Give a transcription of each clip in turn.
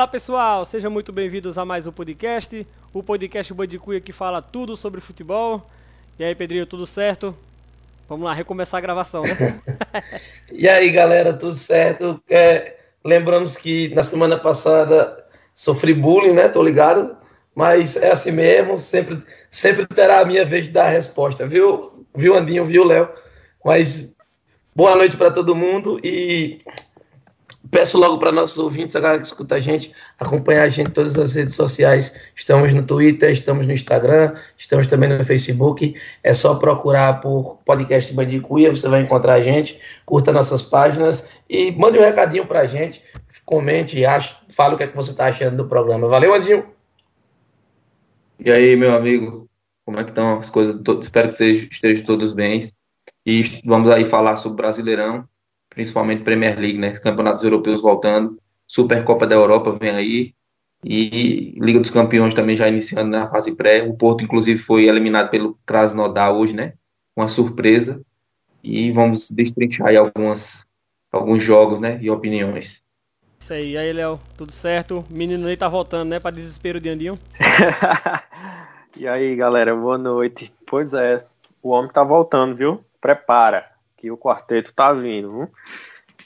Fala pessoal, sejam muito bem-vindos a mais um podcast, o podcast Bandicuia que fala tudo sobre futebol. E aí, Pedrinho, tudo certo? Vamos lá, recomeçar a gravação, né? e aí, galera, tudo certo? É, lembramos que na semana passada sofri bullying, né? Tô ligado? Mas é assim mesmo, sempre, sempre terá a minha vez de dar a resposta, viu? Viu, Andinho, viu, Léo? Mas boa noite para todo mundo e Peço logo para nossos ouvintes, a galera que escuta a gente, acompanhar a gente em todas as redes sociais. Estamos no Twitter, estamos no Instagram, estamos também no Facebook. É só procurar por podcast Bandicuia, você vai encontrar a gente. Curta nossas páginas e mande um recadinho para a gente. Comente, ache, fale o que, é que você está achando do programa. Valeu, Andinho! E aí, meu amigo, como é que estão as coisas? Espero que estejam todos bem. E vamos aí falar sobre o Brasileirão principalmente Premier League, né? Campeonatos europeus voltando, Supercopa da Europa vem aí e Liga dos Campeões também já iniciando na fase pré. O Porto, inclusive, foi eliminado pelo Krasnodar hoje, né? Uma surpresa. E vamos destrinchar aí algumas, alguns jogos, né? E opiniões. Isso aí. E aí, Léo, tudo certo? O menino aí tá voltando, né? Para desespero de Andinho. e aí, galera, boa noite. Pois é, o homem tá voltando, viu? Prepara que o quarteto tá vindo.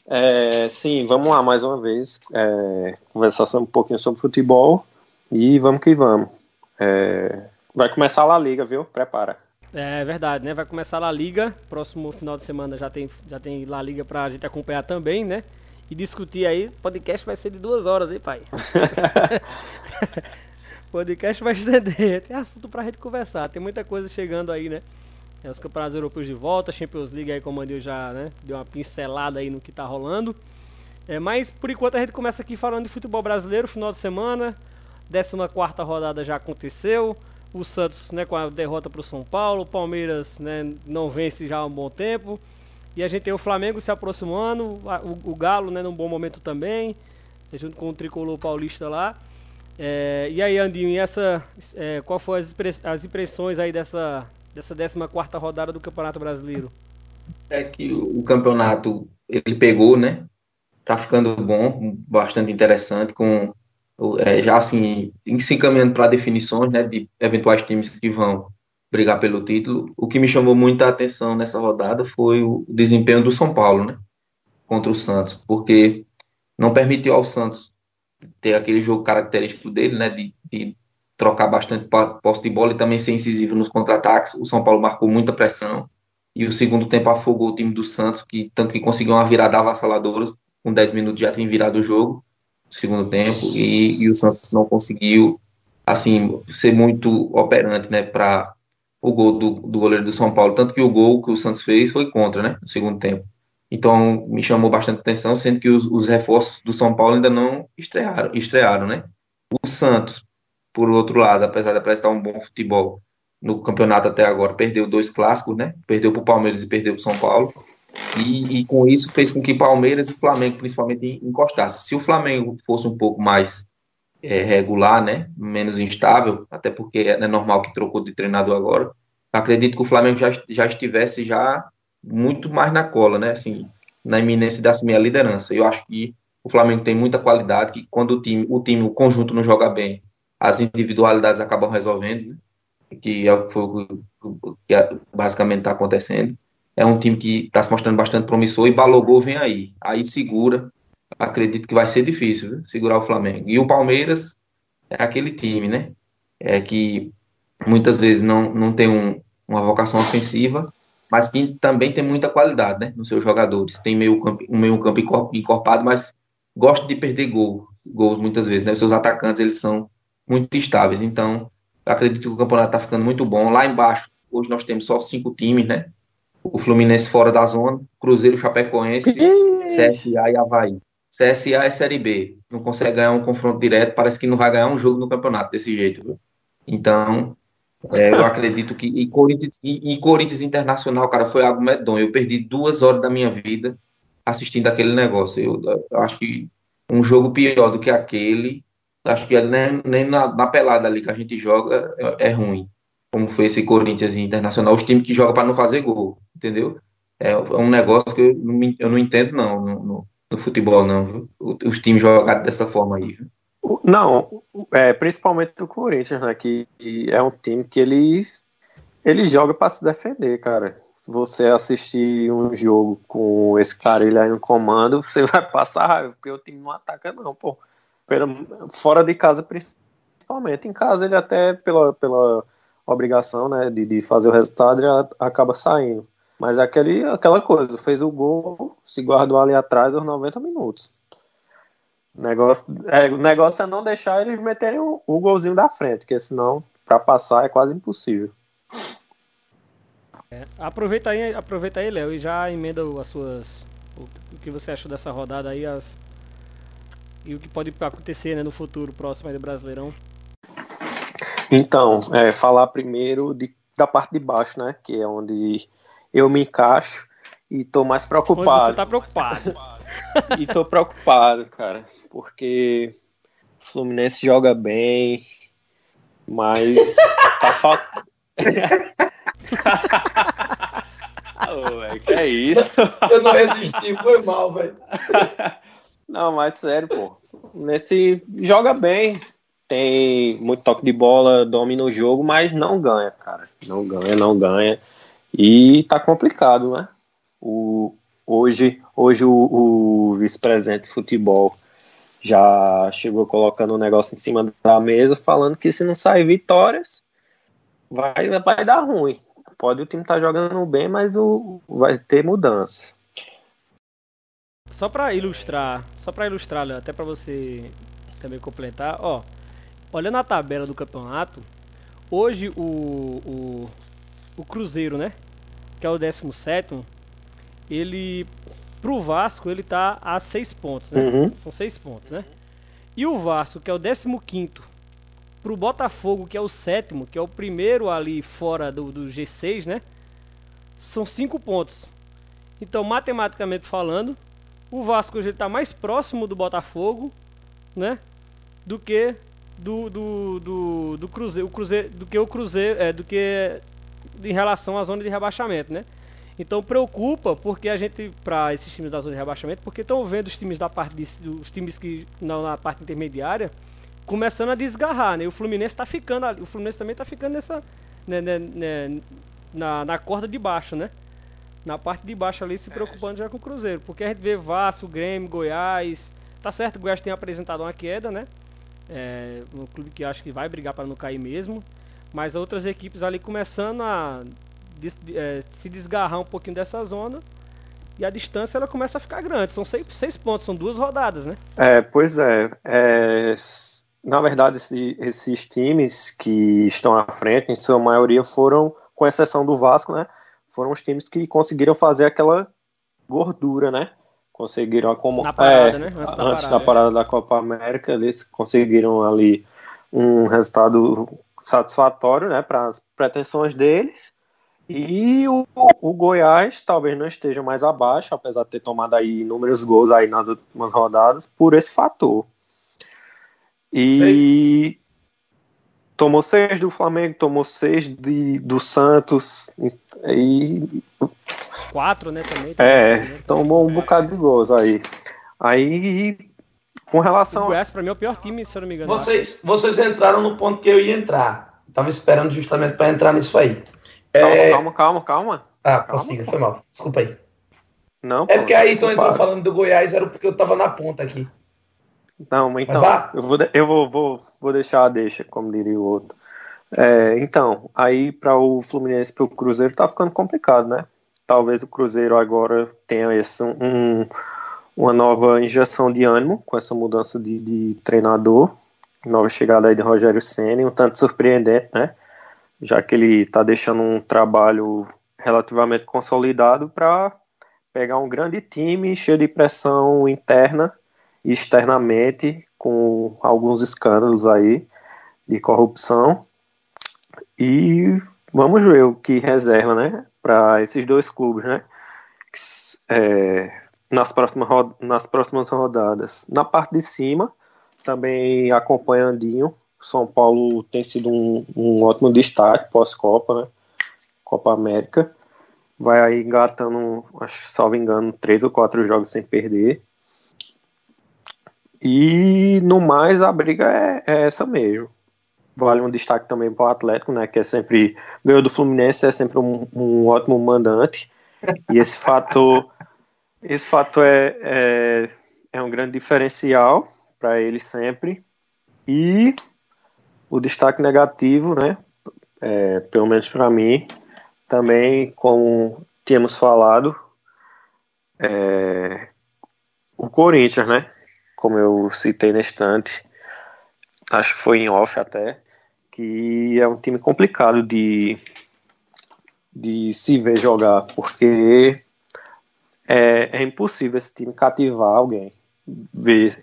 É, sim, vamos lá mais uma vez é, conversar um pouquinho sobre futebol e vamos que vamos. É, vai começar a La Liga, viu? Prepara. É verdade, né? Vai começar a La Liga. Próximo final de semana já tem, já tem La Liga pra gente acompanhar também, né? E discutir aí. Podcast vai ser de duas horas, hein, pai? podcast vai estender. Tem assunto pra gente conversar. Tem muita coisa chegando aí, né? É, os campeonatos europeus de volta, Champions League aí como eu já né, deu uma pincelada aí no que tá rolando. É, mas por enquanto a gente começa aqui falando de futebol brasileiro, final de semana, 14 rodada já aconteceu. O Santos né, com a derrota para o São Paulo, o Palmeiras né, não vence já há um bom tempo. E a gente tem o Flamengo se aproximando, o, o Galo né, num bom momento também, junto com o Tricolor Paulista lá. É, e aí, Andinho, e essa, é, qual foram as impressões aí dessa, dessa 14 rodada do Campeonato Brasileiro? É que o campeonato ele pegou, né? Tá ficando bom, bastante interessante, com é, já assim, se encaminhando para definições né, de eventuais times que vão brigar pelo título. O que me chamou muita atenção nessa rodada foi o desempenho do São Paulo, né? Contra o Santos, porque não permitiu ao Santos ter aquele jogo característico dele, né? De, de trocar bastante posse de bola e também ser incisivo nos contra-ataques. O São Paulo marcou muita pressão e o segundo tempo afogou o time do Santos, que tanto que conseguiu uma virada avassaladora, com 10 minutos já tinha virado o jogo, segundo tempo, e, e o Santos não conseguiu assim ser muito operante, né, para o gol do, do goleiro do São Paulo, tanto que o gol que o Santos fez foi contra, né, no segundo tempo. Então me chamou bastante atenção, sendo que os, os reforços do São Paulo ainda não estrearam, estrearam, né? O Santos por outro lado, apesar de apresentar um bom futebol no campeonato até agora, perdeu dois clássicos, né? Perdeu para o Palmeiras e perdeu para o São Paulo. E, e, com isso fez com que Palmeiras e Flamengo principalmente encostassem. Se o Flamengo fosse um pouco mais é, regular, né, menos instável, até porque é normal que trocou de treinador agora, acredito que o Flamengo já, já estivesse já muito mais na cola, né, assim, na iminência de assumir a liderança. Eu acho que o Flamengo tem muita qualidade, que quando o time, o time, o conjunto não joga bem, as individualidades acabam resolvendo, né? que é o que basicamente está acontecendo. É um time que está se mostrando bastante promissor e Balogô vem aí. Aí segura. Acredito que vai ser difícil viu? segurar o Flamengo. E o Palmeiras é aquele time, né? É que muitas vezes não, não tem um, uma vocação ofensiva, mas que também tem muita qualidade né, nos seus jogadores. Tem meio campo, um meio campo encorpado, mas gosta de perder gol, gols muitas vezes. Né? Os seus atacantes eles são muito estáveis. Então, acredito que o campeonato está ficando muito bom. Lá embaixo, hoje nós temos só cinco times, né? O Fluminense fora da zona, Cruzeiro, Chapecoense, CSA e Havaí. CSA é Série B. Não consegue ganhar um confronto direto, parece que não vai ganhar um jogo no campeonato desse jeito. Viu? Então, é, eu acredito que. E Corinthians, e, e Corinthians Internacional, cara, foi algo medonho. Eu perdi duas horas da minha vida assistindo aquele negócio. Eu, eu acho que um jogo pior do que aquele acho que nem, nem na, na, pelada ali que a gente joga é, é ruim. Como foi esse Corinthians Internacional, os times que jogam para não fazer gol, entendeu? É, é, um negócio que eu não, eu não entendo, não, no, no, no futebol, não. Os times jogam dessa forma aí. Não, é, principalmente do Corinthians, né? Que é um time que ele, ele joga para se defender, cara. Se você assistir um jogo com esse cara ele aí no comando, você vai passar raiva, porque o time não ataca, não, pô. Fora de casa, principalmente. Em casa, ele até, pela, pela obrigação né, de, de fazer o resultado, ele acaba saindo. Mas é aquele, aquela coisa, fez o gol, se guardou ali atrás aos 90 minutos. O negócio, é, o negócio é não deixar eles meterem o, o golzinho da frente, porque senão, para passar, é quase impossível. É, aproveita aí, aproveita aí, Léo, e já emenda as suas. O, o, que você achou dessa rodada aí, as, e o que pode acontecer né, no futuro próximo aí do Brasileirão. Então, é, falar primeiro de, da parte de baixo, né? Que é onde eu me encaixo e tô mais preocupado. Onde você tá preocupado. e tô preocupado, cara, porque o Fluminense joga bem, mas tá faltando. oh, que é isso? Eu não resisti, foi mal, velho. Não, mas sério, pô. Nesse joga bem, tem muito toque de bola, domina o jogo, mas não ganha, cara. Não ganha, não ganha. E tá complicado, né? O, hoje hoje o, o vice-presidente de futebol já chegou colocando um negócio em cima da mesa, falando que se não sair vitórias, vai, vai dar ruim. Pode o time estar tá jogando bem, mas o, vai ter mudanças. Só para ilustrar, só para ilustrar, até para você também completar, ó, olhando a tabela do campeonato, hoje o, o, o Cruzeiro, né, que é o 17 ele pro Vasco ele tá a 6 pontos, né? Uhum. São 6 pontos, né? E o Vasco, que é o 15 pro Botafogo, que é o sétimo, que é o primeiro ali fora do, do G6, né? São 5 pontos. Então, matematicamente falando, o Vasco hoje está mais próximo do Botafogo, né? Do que do, do, do, do Cruzeiro, o Cruzeiro, do que o Cruzeiro, é, do que em relação à zona de rebaixamento, né? Então preocupa porque a gente para esses times da zona de rebaixamento, porque estão vendo os times da parte de, os times que não na parte intermediária começando a desgarrar, né? O Fluminense está ficando, o Fluminense também está ficando nessa né, né, né, na, na corda de baixo, né? Na parte de baixo ali se preocupando já com o Cruzeiro, porque a gente vê Vasco, Grêmio, Goiás, tá certo, o Goiás tem apresentado uma queda, né? É, um clube que acho que vai brigar para não cair mesmo, mas outras equipes ali começando a des, é, se desgarrar um pouquinho dessa zona e a distância ela começa a ficar grande. São seis, seis pontos, são duas rodadas, né? É, pois é. é na verdade, esse, esses times que estão à frente, em sua maioria, foram, com exceção do Vasco, né? Foram os times que conseguiram fazer aquela gordura, né? Conseguiram acomodar. Na parada, é, né? Antes, da, antes parada, da parada da Copa América, eles conseguiram ali um resultado satisfatório, né? Para as pretensões deles. E o, o, Goiás talvez não esteja mais abaixo, apesar de ter tomado aí inúmeros gols aí nas últimas rodadas, por esse fator. E tomou seis do Flamengo, tomou seis de, do Santos e quatro, né, também. É, né? tomou um bocado de gols aí. Aí com relação o Goiás para mim é o pior time, se eu não me engano. Vocês, vocês entraram no ponto que eu ia entrar. Tava esperando justamente para entrar nisso aí. Calma, é... calma, calma, calma. Ah, consiga, foi mal. Desculpa aí. Não, é porque aí tu entrou falando do Goiás, era porque eu tava na ponta aqui. Não, então, eu, vou, eu vou, vou, vou deixar a deixa, como diria o outro. É, então, aí para o Fluminense e para o Cruzeiro tá ficando complicado, né? Talvez o Cruzeiro agora tenha esse, um, uma nova injeção de ânimo com essa mudança de, de treinador, nova chegada aí de Rogério Senna, um tanto surpreendente, né? já que ele está deixando um trabalho relativamente consolidado para pegar um grande time cheio de pressão interna externamente, com alguns escândalos aí de corrupção. E vamos ver o que reserva, né, para esses dois clubes, né, é, nas, próximas, nas próximas rodadas. Na parte de cima, também acompanhandinho, são Paulo tem sido um, um ótimo destaque pós-Copa, né? Copa América. Vai aí engatando, acho, salvo engano, três ou quatro jogos sem perder. E no mais a briga é, é essa mesmo. Vale um destaque também para o Atlético, né? Que é sempre. Ganhou do Fluminense, é sempre um, um ótimo mandante. E esse fator. esse fator é, é, é um grande diferencial para ele sempre. E o destaque negativo, né? É, pelo menos para mim, também, como tínhamos falado, é, o Corinthians, né? Como eu citei na estante, acho que foi em off até, que é um time complicado de, de se ver jogar, porque é, é impossível esse time cativar alguém. Ver,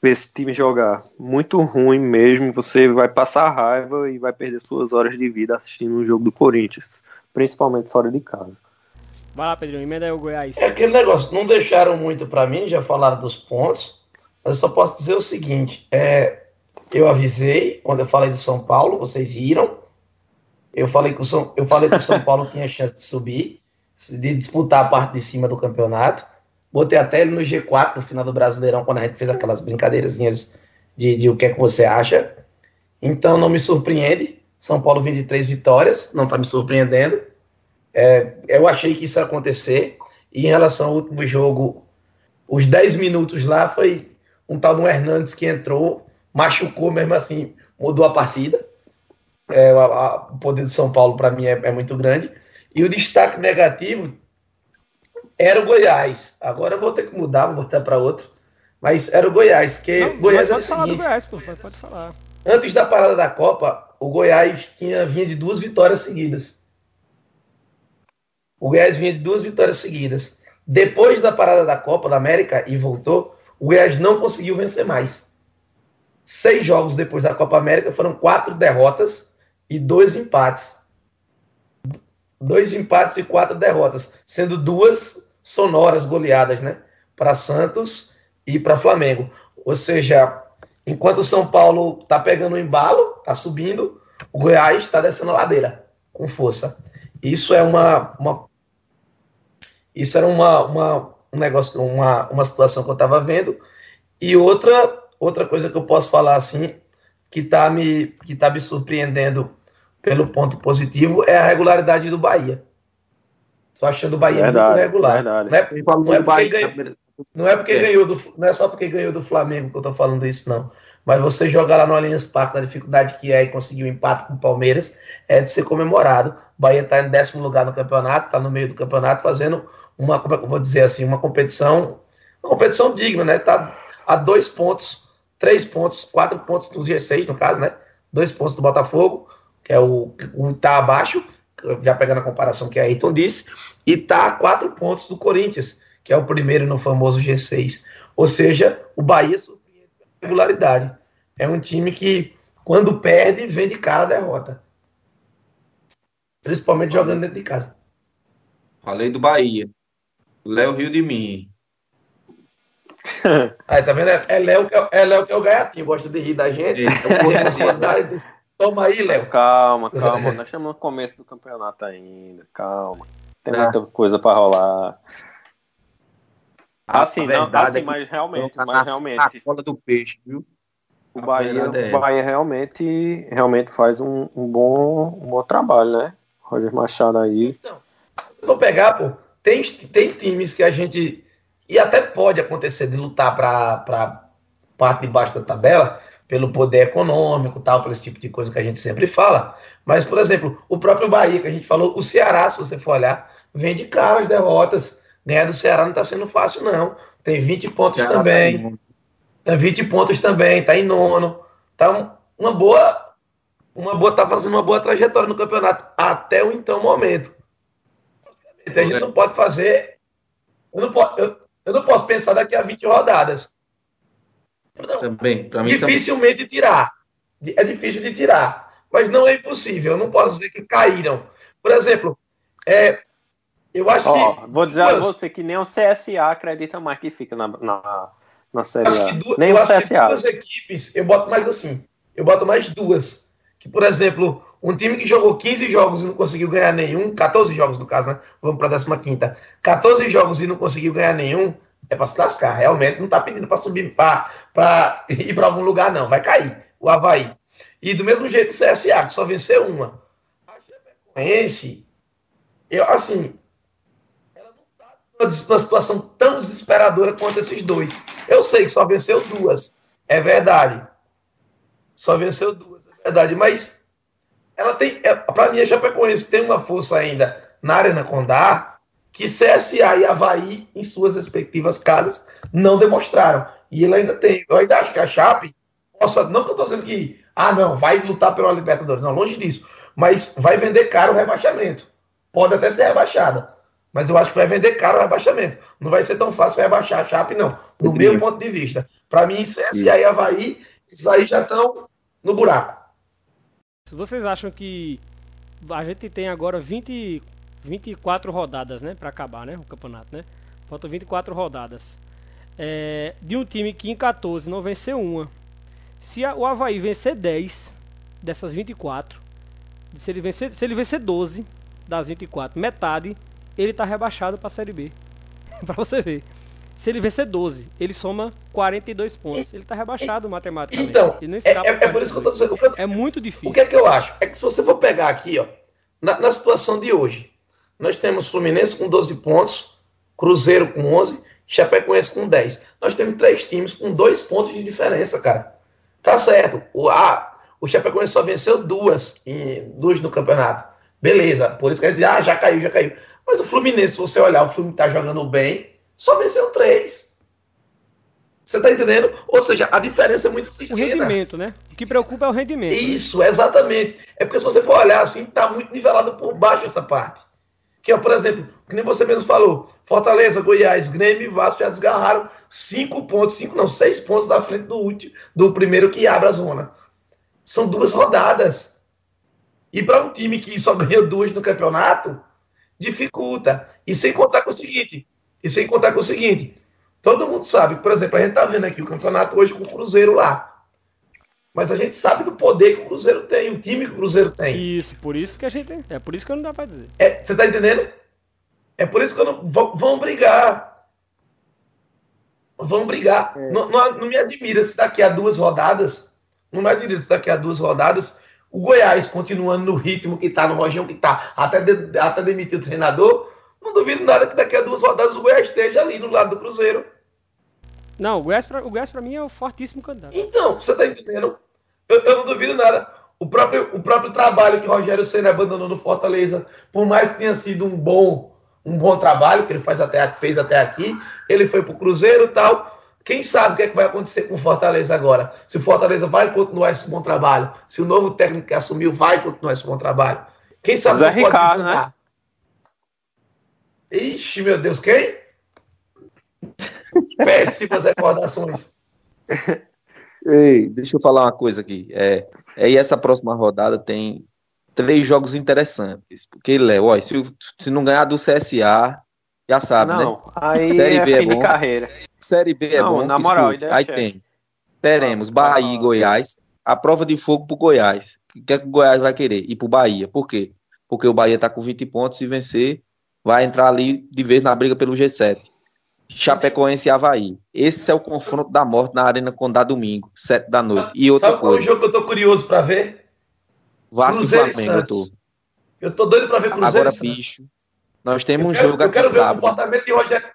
ver esse time jogar muito ruim mesmo, você vai passar raiva e vai perder suas horas de vida assistindo um jogo do Corinthians, principalmente fora de casa. Vai lá, Pedrinho, emenda aí o Goiás. É aquele negócio, não deixaram muito para mim, já falaram dos pontos, eu só posso dizer o seguinte: é, eu avisei quando eu falei do São Paulo, vocês riram. Eu falei que o São, eu falei que o São Paulo tinha chance de subir, de disputar a parte de cima do campeonato. Botei até ele no G4 no final do Brasileirão, quando a gente fez aquelas brincadeirazinhas de, de o que é que você acha. Então não me surpreende. São Paulo 23 vitórias, não está me surpreendendo. É, eu achei que isso ia acontecer. E em relação ao último jogo, os 10 minutos lá foi um tal do Hernandes que entrou, machucou mesmo assim, mudou a partida. É, a, a, o poder do São Paulo, para mim, é, é, muito grande. E o destaque negativo era o Goiás. Agora eu vou ter que mudar, vou botar para outro. Mas era o Goiás, que Não, Goiás pode falar do Goiás, pô, pode falar. Antes da parada da Copa, o Goiás tinha vinha de duas vitórias seguidas. O Goiás vinha de duas vitórias seguidas. Depois da parada da Copa da América e voltou, o Goiás não conseguiu vencer mais. Seis jogos depois da Copa América foram quatro derrotas e dois empates. Dois empates e quatro derrotas, sendo duas sonoras goleadas, né? Para Santos e para Flamengo. Ou seja, enquanto o São Paulo está pegando o embalo, está subindo, o Goiás está descendo a ladeira com força. Isso é uma, uma isso era uma, uma, um negócio, uma, uma situação que eu estava vendo. E outra, outra coisa que eu posso falar assim, que está me, que tá me surpreendendo pelo ponto positivo, é a regularidade do Bahia. Estou achando o Bahia verdade, muito regular. Verdade. Não é, não é porque, ganhou, não é porque é. ganhou do, não é só porque ganhou do Flamengo que eu estou falando isso, não. Mas você jogar lá no Allianz Parque, na dificuldade que é e conseguir um empate com o Palmeiras, é de ser comemorado. O Bahia está em décimo lugar no campeonato, está no meio do campeonato, fazendo uma, como é que eu vou dizer assim, uma competição, uma competição digna, né? Tá a dois pontos, três pontos, quatro pontos do G6, no caso, né? Dois pontos do Botafogo, que é o, o tá abaixo, já pegando a comparação que a Ayrton disse, e tá a quatro pontos do Corinthians, que é o primeiro no famoso G6. Ou seja, o Bahia surpreende regularidade. É um time que, quando perde, vem de cara a derrota. Principalmente jogando dentro de casa. Falei do Bahia. Léo Rio de mim. Aí, tá vendo? É Léo que é, é, Léo que é o gaiatinho, gosta de rir da gente. Então, Toma aí, Léo. Calma, calma. Nós estamos no começo do campeonato ainda. Calma. Tem ah. muita coisa para rolar. Assim, não, assim, é mas realmente, tá mas realmente. Na cola do peixe, viu? O Bahia, é o Bahia realmente, realmente faz um, um, bom, um bom trabalho, né? Roger Machado aí. Então, se pegar, pô, tem, tem times que a gente. E até pode acontecer de lutar para parte de baixo da tabela, pelo poder econômico, tal, por esse tipo de coisa que a gente sempre fala. Mas, por exemplo, o próprio Bahia, que a gente falou, o Ceará, se você for olhar, vem de cara as derrotas. Ganhar do Ceará não está sendo fácil, não. Tem 20 pontos Ceará também. Tá tem 20 pontos também, tá em nono. Tá uma boa. Uma boa, tá fazendo uma boa trajetória no campeonato até o então momento. A gente não pode fazer. Eu não, posso, eu, eu não posso pensar daqui a 20 rodadas. Não, também, mim dificilmente também. tirar. É difícil de tirar. Mas não é impossível. Eu não posso dizer que caíram. Por exemplo, é, eu acho oh, que. Vou dizer duas, a você que nem o CSA acredita mais que fica na, na, na Série A. Du, nem o CSA. duas equipes, eu boto mais assim. Eu boto mais duas. Que, por exemplo, um time que jogou 15 jogos e não conseguiu ganhar nenhum, 14 jogos no caso, né? Vamos para a 15. 14 jogos e não conseguiu ganhar nenhum, é para se lascar. Realmente não está pedindo para subir, para ir para algum lugar, não. Vai cair o Havaí. E do mesmo jeito o CSA, que só venceu uma. A Chapecoense, eu, assim, ela não está numa situação tão desesperadora quanto esses dois. Eu sei que só venceu duas. É verdade. Só venceu duas, é verdade. Mas ela tem, é, para mim, a Chapecoense tem uma força ainda na Arena Condá que CSA e Havaí, em suas respectivas casas, não demonstraram. E ele ainda tem. Eu ainda acho que a Chape possa. Não que eu estou dizendo que. Ah, não, vai lutar pela Libertadores. Não, longe disso. Mas vai vender caro o rebaixamento. Pode até ser rebaixada. Mas eu acho que vai vender caro o rebaixamento. Não vai ser tão fácil rebaixar a Chape, não. No meu ponto de vista. Para mim, CSA e Havaí, esses aí já estão no buraco. Vocês acham que a gente tem agora 20 24 rodadas, né, para acabar, né, o campeonato, né? Faltam 24 rodadas. É, de um time que em 14 não venceu uma. Se a, o Havaí vencer 10 dessas 24, se ele vencer, se ele vencer 12 das 24, metade, ele tá rebaixado para a Série B. para você ver. Se ele vencer 12, ele soma 42 pontos. Ele tá rebaixado matematicamente. Então, é, é, é, por isso que eu tô dizendo. Eu, é muito difícil. O que é que eu acho? É que se você for pegar aqui, ó, na, na situação de hoje, nós temos Fluminense com 12 pontos, Cruzeiro com 11, Chapecoense com 10. Nós temos três times com dois pontos de diferença, cara. Tá certo. O, a, o Chapecoense só venceu duas, em, duas no campeonato. Beleza. Por isso que a gente diz, ah, já caiu, já caiu. Mas o Fluminense, se você olhar, o Fluminense tá jogando bem, só venceu três. Você tá entendendo? Ou seja, a diferença é muito pequena. O rendimento, né? O que preocupa é o rendimento. Né? Isso, exatamente. É porque se você for olhar assim, tá muito nivelado por baixo essa parte. Que, por exemplo, que nem você mesmo falou, Fortaleza, Goiás, Grêmio e Vasco já desgarraram cinco pontos, cinco não, seis pontos da frente do último, do primeiro que abre a zona. São duas rodadas. E para um time que só ganhou duas no campeonato, dificulta. E sem contar com o seguinte, e sem contar com o seguinte, todo mundo sabe, por exemplo, a gente tá vendo aqui o campeonato hoje com o Cruzeiro lá. Mas a gente sabe do poder que o Cruzeiro tem, o time que o Cruzeiro tem. Isso, por isso que a gente. É por isso que não dá pra dizer. É, você tá entendendo? É por isso que eu não. Vão, vão brigar. Vão brigar. É. Não, não, não, me admira se daqui a duas rodadas. Não me admira se daqui a duas rodadas o Goiás continuando no ritmo que tá, no rojão que tá, até, de, até demitir o treinador. Não duvido nada que daqui a duas rodadas o Goiás esteja ali no lado do Cruzeiro. Não, o Goiás pra, o Goiás pra mim é o fortíssimo candidato. Então, você tá entendendo? Eu, eu, não duvido nada. O próprio, o próprio trabalho que Rogério Senna abandonou no Fortaleza, por mais que tenha sido um bom, um bom trabalho que ele faz até, fez até aqui, ele foi pro Cruzeiro e tal. Quem sabe o que, é que vai acontecer com o Fortaleza agora? Se o Fortaleza vai continuar esse bom trabalho, se o novo técnico que assumiu vai continuar esse bom trabalho. Quem sabe Zé Ricardo, né? Ixi, meu Deus, quem? Péssimas recordações. Ei, deixa eu falar uma coisa aqui. É, é, e essa próxima rodada tem três jogos interessantes. Porque, Léo, se, se não ganhar do CSA, já sabe, não, né? Não, aí Série é B é bom. carreira. Série B é não, bom. Na moral, escuta, aí tem. Teremos Bahia e Goiás. A prova de fogo pro Goiás. O que é que o Goiás vai querer? Ir pro Bahia. Por quê? Porque o Bahia tá com 20 pontos e vencer vai entrar ali de vez na briga pelo G7. Chapecoense e Havaí. Esse é o confronto da morte na Arena Condá domingo, sete da noite. E outra Sabe coisa. qual é o jogo que eu tô curioso para ver? Vasco Cruzeiro e Flamengo, eu tô. Eu tô doido para ver Cruzeiro Agora, bicho, nós temos um jogo aqui Eu quero ver sábado. o comportamento de Rogério.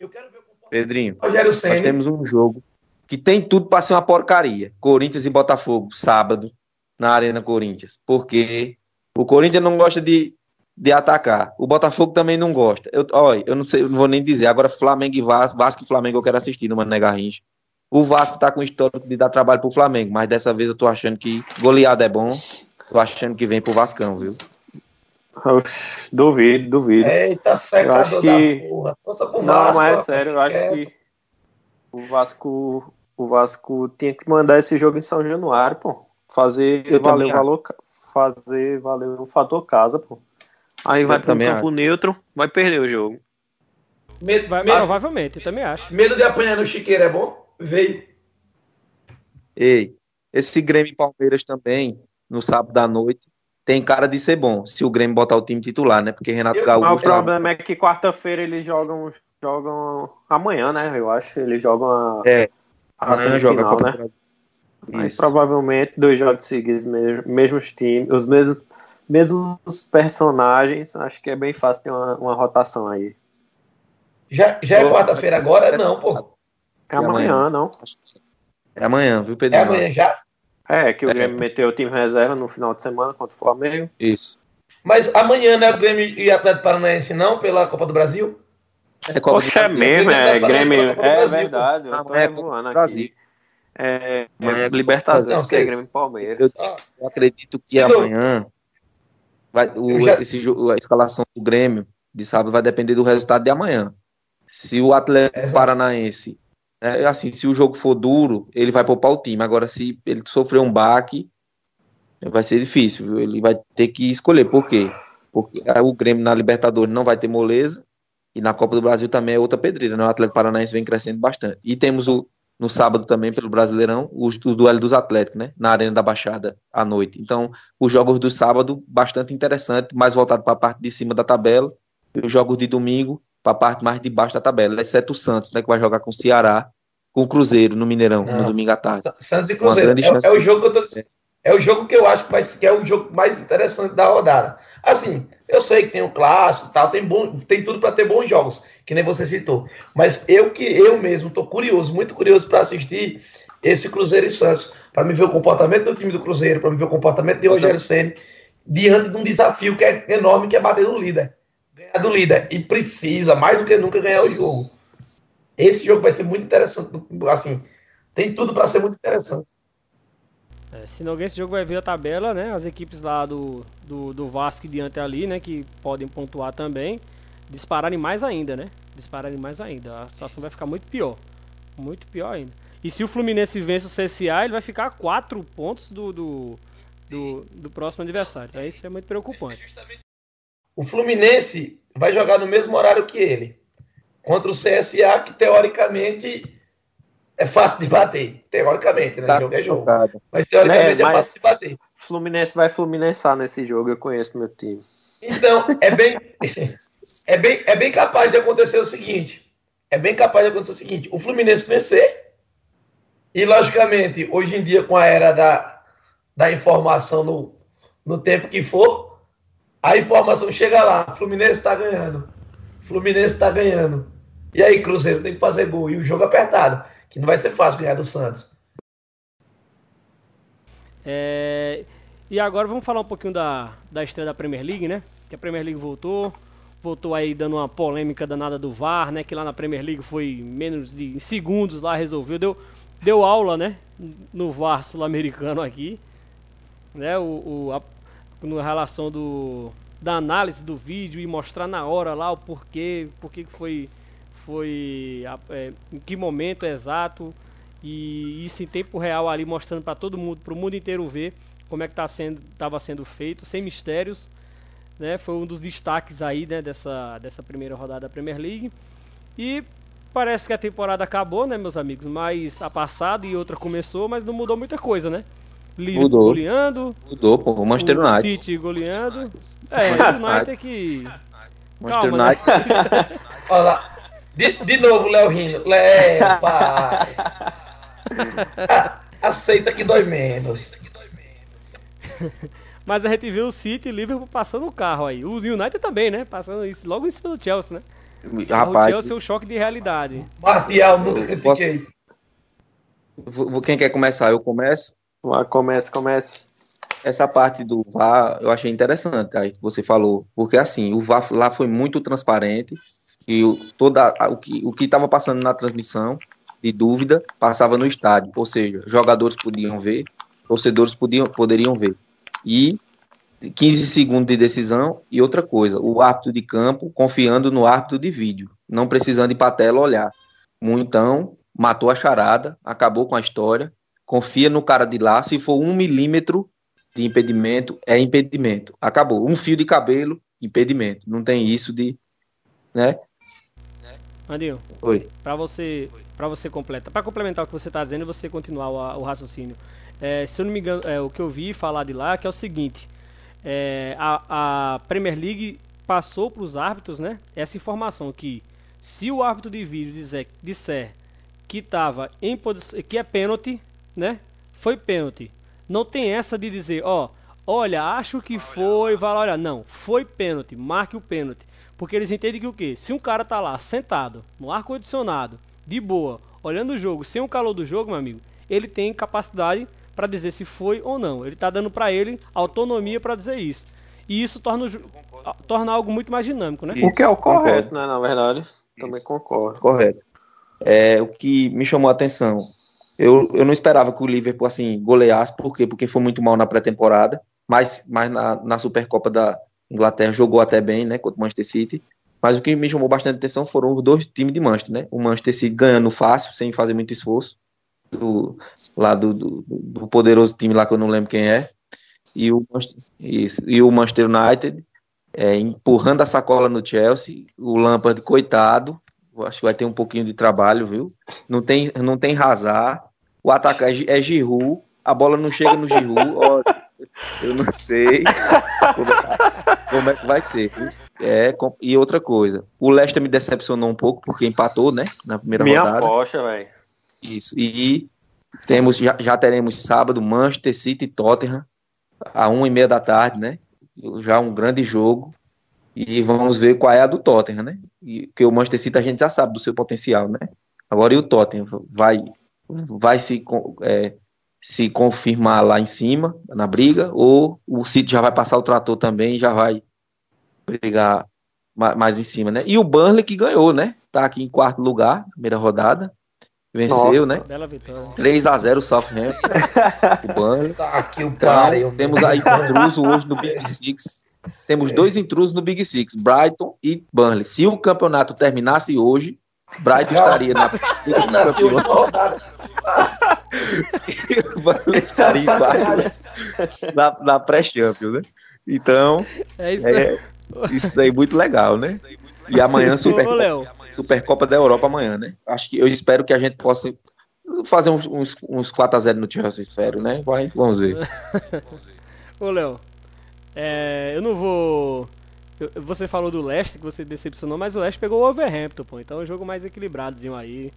Eu quero ver o comportamento Pedrinho, de Rogério Senna. Nós temos um jogo que tem tudo para ser uma porcaria. Corinthians e Botafogo, sábado, na Arena Corinthians. Porque o Corinthians não gosta de de atacar. O Botafogo também não gosta. Eu, olha, eu não sei, eu não vou nem dizer. Agora Flamengo e Vasco, Vasco e Flamengo eu quero assistir no Mané Garrincha. O Vasco tá com histórico de dar trabalho pro Flamengo, mas dessa vez eu tô achando que goleada é bom. Tô achando que vem pro Vascão, viu? duvido, duvido. Eita, eu acho que... porra. pro não, Vasco, mas é sério, eu acho é. que o Vasco, o Vasco tinha que mandar esse jogo em São Januário, pô. Fazer eu valer o valor, fazer valer o fator casa, pô. Aí vai para um campo acho. neutro, vai perder o jogo. Medo, vai, medo, provavelmente, eu também acho. Medo de apanhar no chiqueiro é bom? Veio. Ei, esse Grêmio e Palmeiras também, no sábado à noite, tem cara de ser bom, se o Grêmio botar o time titular, né? Porque Renato Gaúcho. Mas o problema é que quarta-feira eles jogam, jogam amanhã, né? Eu acho. Eles jogam a, É, a amanhã joga a semifinal, Copa né? Mas provavelmente dois jogos seguidos, mesmo, mesmos times, os mesmos, mesmos personagens. Acho que é bem fácil ter uma, uma rotação aí. Já, já é quarta-feira agora? Não, pô. É E amanhã, amanhã? não? É amanhã, viu, Pedro? É amanhã já? É, que o É. Grêmio meteu o time reserva no final de semana contra o Flamengo. Isso. Mas amanhã não é o Grêmio e Atlético Paranaense, não, pela Copa do Brasil? É Copa do Poxa, é Brasil. mesmo, é Grêmio do É Brasil, verdade, eu tô é Copa revoando do aqui. Brasil. É, é é do Libertadores, Brasil. que é Não, Grêmio e Palmeiras. Eu, eu acredito que amanhã vai, o, já- esse, a escalação do Grêmio de sábado vai depender do resultado de amanhã. Se o Atlético Exato. Paranaense, é, assim, se o jogo for duro, ele vai poupar o time. Agora, se ele sofrer um baque, vai ser difícil. viu? Ele vai ter que escolher. Por quê? Porque é, o Grêmio na Libertadores não vai ter moleza e na Copa do Brasil também é outra pedreira. Né? O Atlético Paranaense vem crescendo bastante. E temos o no sábado também pelo Brasileirão os, os duelos dos Atléticos, né? Na Arena da Baixada à noite. Então, os jogos do sábado bastante interessante, mais voltado para a parte de cima da tabela, e os jogos de domingo para a parte mais de baixo da tabela, exceto o Santos, né, que vai jogar com o Ceará, com o Cruzeiro no Mineirão, no Não. domingo à tarde. Sa- Santos e Cruzeiro. É, é o jogo que eu tô, é o jogo que eu acho que, vai, que é o jogo mais interessante da rodada. Assim, eu sei que tem o clássico, e tal, tem bom, tem tudo para ter bons jogos, que nem você citou. Mas eu que eu mesmo tô curioso, muito curioso para assistir esse Cruzeiro e Santos, para me ver o comportamento do time do Cruzeiro, para me ver o comportamento de Rogério Ceni diante de um desafio que é enorme, que é bater no líder, ganhar do líder e precisa mais do que nunca ganhar o jogo. Esse jogo vai ser muito interessante, assim, tem tudo para ser muito interessante. É, se não esse jogo vai ver a tabela, né? As equipes lá do, do, do Vasco e diante ali, né? Que podem pontuar também. Dispararem mais ainda, né? Dispararem mais ainda. A situação vai ficar muito pior. Muito pior ainda. E se o Fluminense vence o CSA, ele vai ficar a 4 pontos do, do, do, do próximo adversário. Então isso é muito preocupante. O Fluminense vai jogar no mesmo horário que ele. Contra o CSA, que teoricamente é fácil de bater. Teoricamente, né? Tá jogo é jogo. Mas teoricamente É, é, mas- fácil de bater. Fluminense vai fluminensar nesse jogo, eu conheço meu time. Então, é bem, é bem, é bem capaz de acontecer o seguinte. É bem capaz de acontecer o seguinte: o Fluminense vencer, e logicamente, hoje em dia, com a era da, da informação no, no tempo que for, a informação chega lá: Fluminense está ganhando. Fluminense está ganhando. E aí, Cruzeiro tem que fazer gol. E o jogo apertado, que não vai ser fácil ganhar do Santos. É, e agora vamos falar um pouquinho da, da estreia da Premier League, né? Que a Premier League voltou. Voltou aí dando uma polêmica danada do VAR, né? Que lá na Premier League foi menos de segundos lá resolveu. Deu, deu aula, né? No VAR sul-americano aqui. Né? O, o, a, na relação do, da análise do vídeo e mostrar na hora lá o porquê, porquê que foi, foi a- é, em que momento exato e isso em tempo real ali mostrando para todo mundo, para o mundo inteiro ver como é que tá sendo, estava sendo feito, sem mistérios, né? Foi um dos destaques aí, né, dessa, dessa primeira rodada da Premier League. E parece que a temporada acabou, né, meus amigos? Mas a passada e outra começou, mas não mudou muita coisa, né? Liverpool Mudou. goleando, Mudou, pô. O Manchester o United. City goleando. É, o United que Manchester calma, né? United. Olha lá. De, de novo, Léo rindo. Léo, pai. Aceita que dói menos. Mas a gente viu o City e o Liverpool passando o carro aí. O United também, né? Passando isso logo em cima do Chelsea, né? o Rapaz, Chelsea é um choque de realidade. Martial, nunca posso- critiquei. vou- quem quer começar? Eu começo. Vai, Comece, comece. Essa parte do VAR eu achei interessante, aí que você falou, porque assim, o VAR lá foi muito transparente e o, toda, o que o que estava passando na transmissão de dúvida passava no estádio, ou seja, jogadores podiam ver, torcedores podiam, poderiam ver. E 15 segundos de decisão e outra coisa, o árbitro de campo confiando no árbitro de vídeo, não precisando ir para a tela olhar. Então, matou a charada, acabou com a história, confia no cara de lá, se for um milímetro de impedimento, é impedimento. Acabou. Um fio de cabelo, impedimento. Não tem isso de. Né? Andinho, Oi. pra você, para você completar, para complementar o que você tá dizendo e você continuar o, o raciocínio. É, se eu não me engano, é, o que eu vi falar de lá que é o seguinte: é, a, a Premier League passou para os árbitros, né? Essa informação que se o árbitro de vídeo dizer, disser que tava em que é pênalti, né? Foi pênalti. Não tem essa de dizer, ó, olha, acho que foi, vai lá, olha, não, foi pênalti, marque o pênalti. Porque eles entendem que o quê? Se um cara tá lá sentado, no ar condicionado, de boa, olhando o jogo, sem o calor do jogo, meu amigo, ele tem capacidade para dizer se foi ou não. Ele tá dando para ele autonomia para dizer isso. E isso torna, o, torna algo muito mais dinâmico, né? O que é o correto, né, na verdade. Também concordo. Correto. É, o que me chamou a atenção, eu, eu não esperava que o Liverpool assim goleasse, por quê? Porque foi muito mal na pré-temporada, mas, mas na, na Supercopa da Inglaterra jogou até bem, né, contra o Manchester City. Mas o que me chamou bastante atenção foram os dois times de Manchester, né? O Manchester City ganhando fácil, sem fazer muito esforço, do, lá do, do, poderoso time lá que eu não lembro quem é, e o, isso, e o Manchester United é, empurrando a sacola no Chelsea, o Lampard, coitado, acho que vai ter um pouquinho de trabalho, viu? Não tem, não tem razar, o ataque é, é Giroud, a bola não chega no Giroud, eu não sei como, como, é que vai ser. É, e outra coisa, o Leicester me decepcionou um pouco porque empatou, né, na primeira Minha rodada. Minha aposta, velho. Isso, e temos, já, já teremos sábado Manchester City e Tottenham, a uma e meia da tarde, né? Já um grande jogo. E vamos ver qual é a do Tottenham, né? E, porque o Manchester City a gente já sabe do seu potencial, né? Agora e o Tottenham vai, vai se, é, se confirmar lá em cima, na briga, ou o City já vai passar o trator também e já vai brigar mais em cima, né? E o Burnley que ganhou, né? Tá aqui em quarto lugar, primeira rodada. Venceu, Nossa, né? Bela vitória. 3 a 0 o Southampton. o Burnley. Tá aqui o então, temos aí intruso hoje no Big Six. Temos é. dois intrusos no Big Six, Brighton e Burnley. Se o campeonato terminasse hoje, Brighton estaria na e o Burnley estaria em na, na pré-champions, né? Então, é isso, é, isso aí é muito legal, né? E amanhã Super, Supercopa da Europa amanhã, né? Acho que eu espero que a gente possa fazer uns, uns, uns 4x0 no Chelsea, espero, né? Mas vamos ver. Ô, Léo, é, eu não vou. você falou do Leicester que você decepcionou, mas o Leicester pegou o Overhampton, pô. Então é um jogo mais equilibradozinho aí.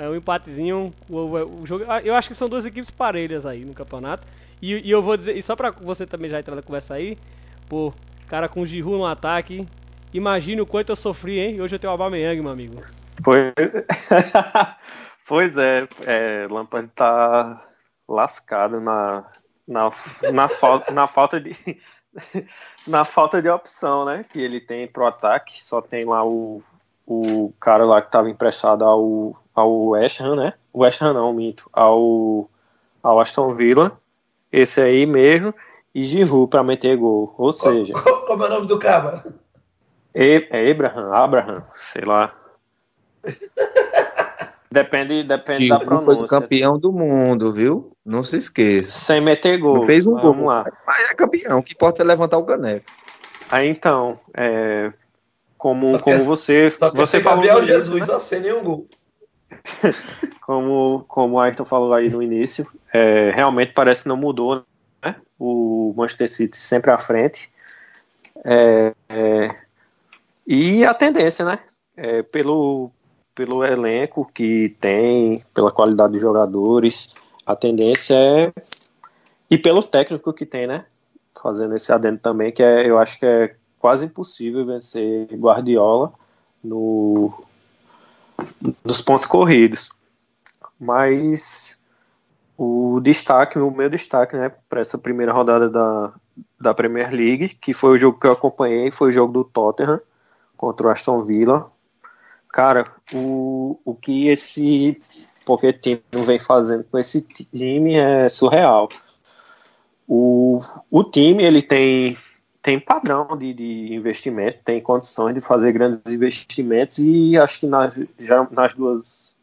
É um empatezinho. O, o, o jogo, ah, eu acho que são duas equipes parelhas aí no campeonato. E, e, eu vou dizer, e só pra você também já entrar na conversa aí, pô, cara com o Giroud no ataque, Imagine o quanto eu sofri, hein? Hoje eu tenho o Aubameyang, meu amigo. Pois, pois é, é, Lampard tá lascado na, na, na, falta, na falta de na falta de opção, né? Que ele tem pro ataque, só tem lá o, o cara lá que estava emprestado ao, ao West Ham, né? O West Ham não, minto, ao, ao Aston Villa, esse aí mesmo, e Giroud para meter gol, ou seja... Como é o nome do cara? é Abraham, Abraham, sei lá. Depende, depende da pronúncia. foi campeão do mundo, viu? Não se esqueça. Sem meter gol. Não fez um Vamos gol. lá. Mas é campeão. O que importa é levantar o caneco. Aí então, é, como, como que, você. Só você falou Gabriel Jesus, né? sem nenhum gol. como, como o Ayrton falou aí no início, é, realmente parece que não mudou, né? O Manchester City sempre à frente. É, é, e a tendência, né? É, pelo, pelo elenco que tem, pela qualidade dos jogadores, a tendência é. E pelo técnico que tem, né? Fazendo esse adendo também, que é, eu acho que é quase impossível vencer Guardiola no, nos pontos corridos. Mas o destaque, o meu destaque, né, para essa primeira rodada da, da Premier League, que foi o jogo que eu acompanhei, foi o jogo do Tottenham contra o Aston Villa. Cara, o, o que esse Pochettino vem fazendo com esse time é surreal. O, o time ele tem tem padrão de, de investimento, tem condições de fazer grandes investimentos e acho que nas, já nas duas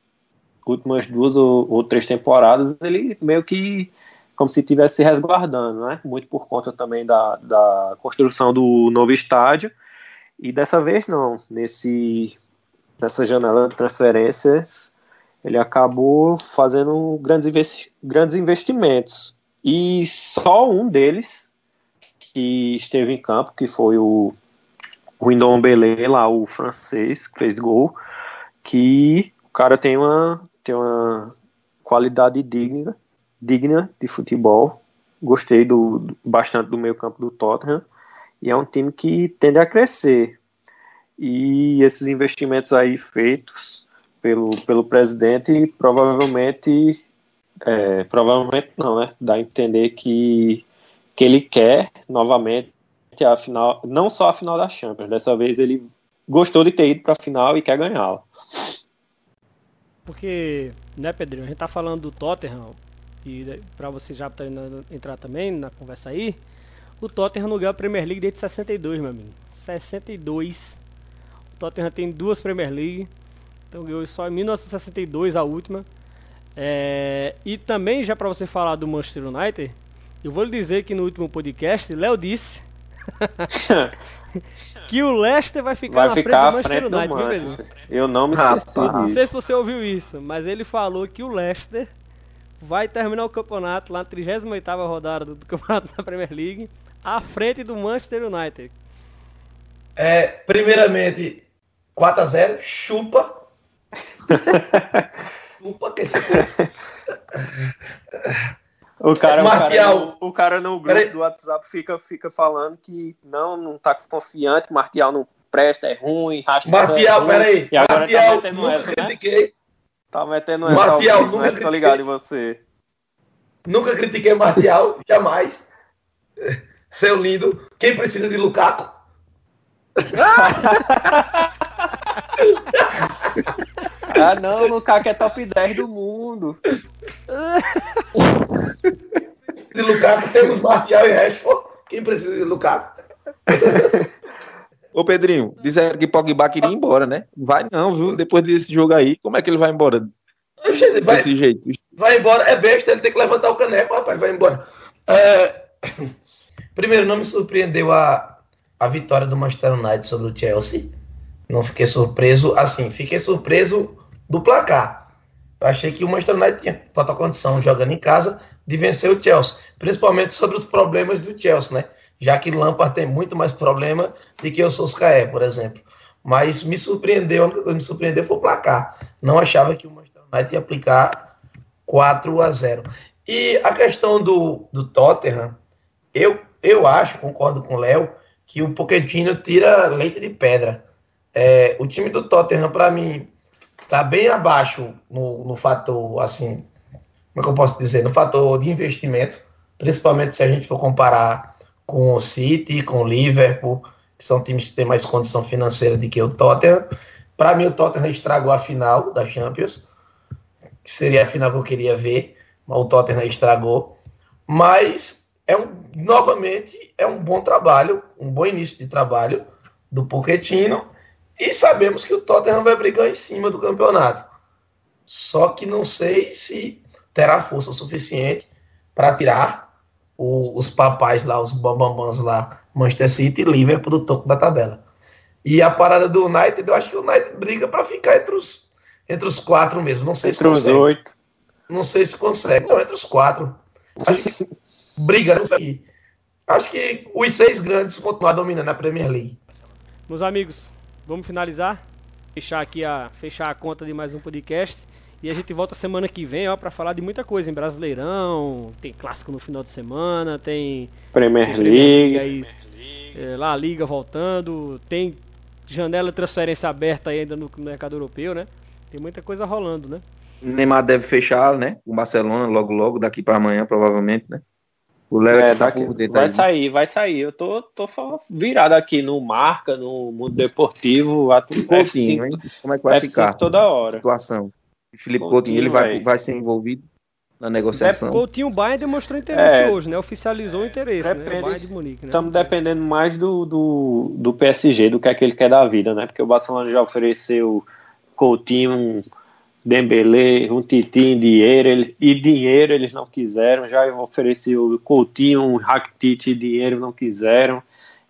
últimas duas ou, ou três temporadas ele meio que como se estivesse se resguardando, né? Muito por conta também da, da construção do novo estádio. E dessa vez não, nesse nessa janela de transferências ele acabou fazendo grandes, grandes investimentos. E só um deles que esteve em campo, que foi o, o Indombele lá, o francês, que fez gol, que o cara tem uma, tem uma qualidade digna, digna de futebol. Gostei do, bastante do meio campo do Tottenham. E é um time que tende a crescer. E esses investimentos aí feitos pelo, pelo presidente provavelmente é, provavelmente não, né? Dá a entender que, que ele quer novamente a final, não só a final da Champions, dessa vez ele gostou de ter ido para a final e quer ganhá-la. Porque, né, Pedrinho, a gente tá falando do Tottenham e para você já tá entrar também na conversa aí, o Tottenham não ganhou a Premier League desde 62, meu amigo. 62. O Tottenham tem duas Premier League. Então ganhou só em 1962 a última. É, e também, já para você falar do Manchester United, eu vou lhe dizer que no último podcast, Léo disse que o Leicester vai ficar vai na ficar frente do Manchester frente United. do viu, Manchester. Pedro? Eu não me Rapaz. esqueci Não sei se você ouviu isso, mas ele falou que o Leicester vai terminar o campeonato lá na 38 rodada do, campeonato da Premier League, à frente do Manchester United. É, primeiramente, 4x0, chupa. chupa que esse. O cara, o, cara Martial. no, o cara no grupo Peraí. do WhatsApp fica, fica falando que não, não tá confiante, Martial não presta, é ruim, Rashford Martial, é ruim. peraí. E agora tá Martial, metendo nunca essa, né? critiquei. Tá metendo essa Martial, vivo, né? nunca Tô ligado em você. Nunca critiquei Martial, jamais. Seu lindo. Quem precisa de Lukaku? Ah, não, o Lukaku é top 10 do mundo. De Lukaku temos Martial e Rashford. Quem precisa de Lukaku? Ô Pedrinho, disseram que Pogba queria ir embora, né? Vai não, viu? Depois desse jogo aí, como é que ele vai embora Oxe, Vai, desse jeito? vai embora. É besta, ele tem que levantar o caneco, rapaz. Vai embora. É, Primeiro, não me surpreendeu a, a vitória do Manchester United sobre o Chelsea. Não fiquei surpreso. Assim, fiquei surpreso do placar. Eu achei que o Manchester United tinha total condição, jogando em casa, de vencer o Chelsea. Principalmente sobre os problemas do Chelsea, né? Já que Lampard tem muito mais problema do que o Solskjaer, por exemplo. Mas me surpreendeu, a única coisa que me surpreendeu foi o placar. Não achava que o Manchester United ia aplicar 4 a 0. E a questão do, do Tottenham, eu, eu acho, concordo com o Léo, que o Pochettino tira leite de pedra. É, o time do Tottenham, para mim, tá bem abaixo no, no fator, assim, como é que eu posso dizer? No fator de investimento, principalmente se a gente for comparar com o City, com o Liverpool, que são times que têm mais condição financeira do que o Tottenham. Para mim, o Tottenham estragou a final da Champions, que seria a final que eu queria ver, mas o Tottenham estragou. Mas é um, novamente é um bom trabalho, um bom início de trabalho do Pochettino e sabemos que o Tottenham vai brigar em cima do campeonato. Só que não sei se terá força suficiente para tirar o- os papais lá, os bambambãs lá, Manchester City e Liverpool do topo da tabela. E a parada do United, eu acho que o United briga para ficar entre os, entre os quatro mesmo. Não sei se Entre os consegue. oito. Não sei se consegue. Não, entre os quatro. Acho que briga. não sei. Acho que os seis grandes vão continuar dominando a Premier League. Meus amigos, vamos finalizar? Fechar aqui a fechar a conta de mais um podcast. E a gente volta semana que vem, ó, para falar de muita coisa em Brasileirão, tem clássico no final de semana, tem Premier Premier League. aí, é, lá a liga voltando, tem janela de transferência aberta aí ainda no mercado europeu, né? Tem muita coisa rolando, né? Neymar deve fechar, né? O Barcelona logo logo, daqui para amanhã, provavelmente, né? O Léo É, é, tá por dentro vai aí. sair, vai sair. Eu tô, tô só virado aqui no Marca, no Mundo Deportivo, a tudo Coutinho, hein? Como é que vai F5 ficar? toda hora. A situação. E Felipe Coutinho, Coutinho, ele vai, vai ser envolvido na negociação. Coutinho o Bayern demonstrou interesse É. hoje, né? Oficializou o interesse, né? Depende- O Bayern de Munique, né? Estamos dependendo mais do, do, do PSG, do que é que ele quer da vida, né? Porque o Barcelona já ofereceu Coutinho, Dembélé, um Titinho, dinheiro, e dinheiro eles não quiseram, já ofereceu Coutinho, um Rakitic dinheiro não quiseram.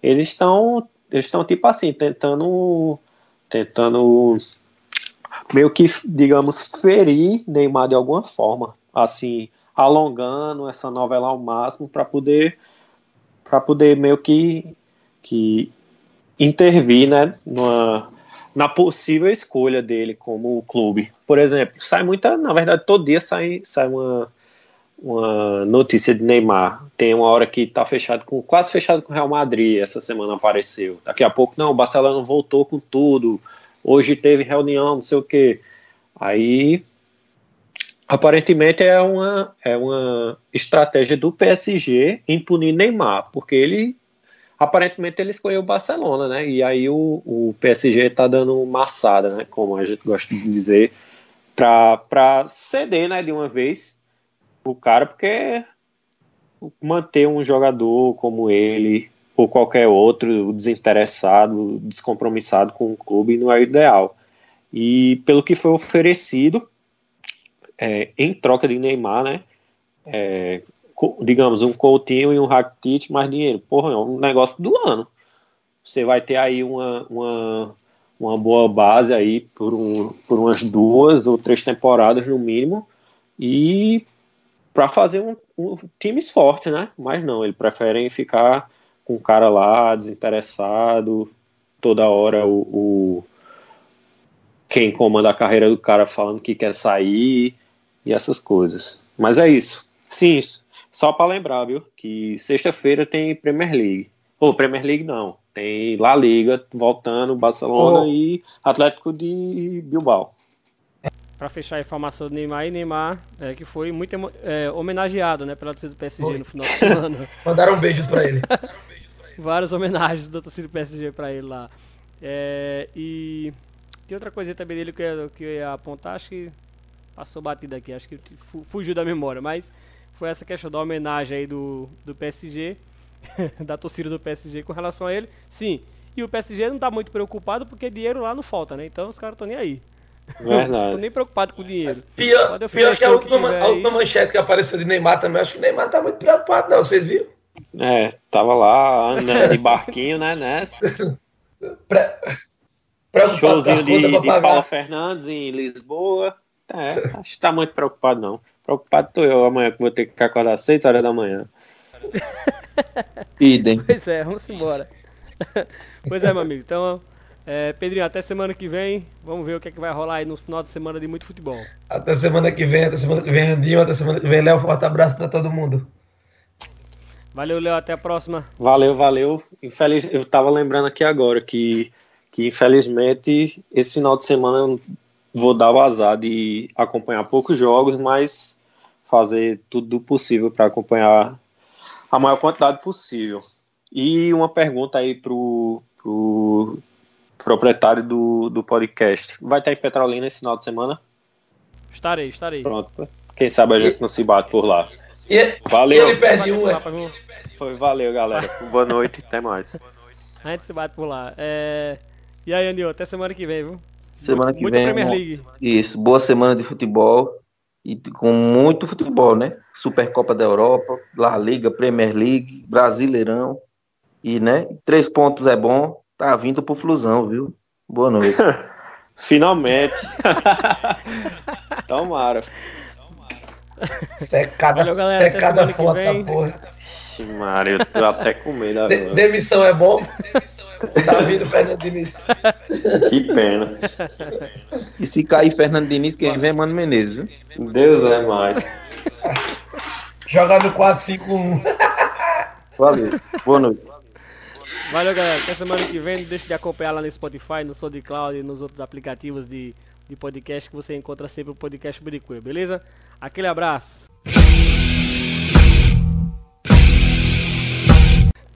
Eles estão eles estão tipo assim, tentando tentando meio que, digamos, ferir Neymar de alguma forma, assim, alongando essa novela ao máximo para poder para poder meio que, que intervir né, numa, na possível escolha dele como clube. Por exemplo, sai muita, na verdade, todo dia sai, sai uma, uma notícia de Neymar. Tem uma hora que está fechado com quase fechado com o Real Madrid. Essa semana apareceu. Daqui a pouco não, o Barcelona voltou com tudo. Hoje teve reunião, não sei o que. Aí aparentemente é uma é uma estratégia do PSG em punir Neymar, porque ele aparentemente ele escolheu o Barcelona, né? E aí o, o PSG está dando maçada, né? Como a gente gosta de dizer, para ceder, né? De uma vez o cara, porque manter um jogador como ele ou qualquer outro desinteressado, descompromissado com o clube não é ideal. E pelo que foi oferecido é, em troca de Neymar, né? É, digamos, um Coutinho e um Rakitic mais dinheiro. Porra, é um negócio do ano. Você vai ter aí uma, uma, uma boa base aí por, um, por umas duas ou três temporadas no mínimo. E para fazer um, um fortes, né? Mas não, eles preferem ficar com o cara lá desinteressado, toda hora o, o, quem comanda a carreira do cara falando que quer sair e essas coisas. Mas é isso. Sim, só para lembrar, viu, que sexta-feira tem Premier League. Ou Premier League não, tem La Liga voltando, Barcelona oh. e Atlético de Bilbao para fechar a informação do Neymar e Neymar, é, que foi muito é, homenageado né, pela torcida do PSG foi. no final de semana. Mandaram beijos para ele. Várias homenagens da torcida do PSG para ele lá. É, e tem outra coisa também dele que eu, que eu ia apontar, acho que passou batida aqui, acho que fugiu da memória, mas foi essa questão da homenagem aí do, do PSG, da torcida do PSG com relação a ele. Sim, e o PSG não está muito preocupado porque dinheiro lá não falta, né? Então os caras estão nem aí. Verdade. Tô nem preocupado com o dinheiro. Pior, pior que a última, a última manchete que apareceu de Neymar também, acho que o Neymar tá muito preocupado, não. Vocês viram? É, tava lá andando de barquinho, né, nessa. Showzinho de, de Paula Fernandes em Lisboa. É, acho que tá muito preocupado, não. Preocupado tô eu amanhã que vou ter que acordar às 6 horas da manhã. Idem. Pois é, vamos embora. pois é, meu amigo. Então, é, Pedrinho, até semana que vem. Vamos ver o que, é que vai rolar aí no final de semana de muito futebol. Até semana que vem, até semana que vem, Andinho, até semana que vem, Léo. Forte abraço para todo mundo. Valeu, Léo. Até a próxima. Valeu, valeu. Infeliz... Eu tava lembrando aqui agora que, que, infelizmente, esse final de semana eu vou dar o azar de acompanhar poucos jogos, mas fazer tudo possível para acompanhar a maior quantidade possível. E uma pergunta aí pro, pro proprietário do, do podcast. Vai estar em Petrolina esse final de semana? Estarei, estarei. Pronto. Quem sabe a gente não se bate por lá. E, valeu. ele perde um. Foi, valeu, galera. Boa noite, até mais. A gente se bate por lá. É... E aí, Anil, até semana que vem, viu? Semana que vem. Premier League. Isso, boa semana de futebol. E com muito futebol, né? Supercopa da Europa, La Liga, Premier League, Brasileirão. E, né? Três pontos é bom. Tá vindo pro Flusão, viu? Boa noite. Finalmente. Tomara. Secada, Valeu, galera. secada foto da porra. Mário, eu tô até com medo agora. De, demissão é bom? tá vindo Fernando Diniz. Que pena. E se cair Fernando Diniz, quem vem é Mano Menezes, viu? Deus é mais. Jogar no 4-5-1. Valeu. Boa noite. Valeu, galera. Até semana que vem. Não deixe de acompanhar lá no Spotify, no SoundCloud e nos outros aplicativos de, de podcast que você encontra sempre o podcast Buricuê, beleza? Aquele abraço.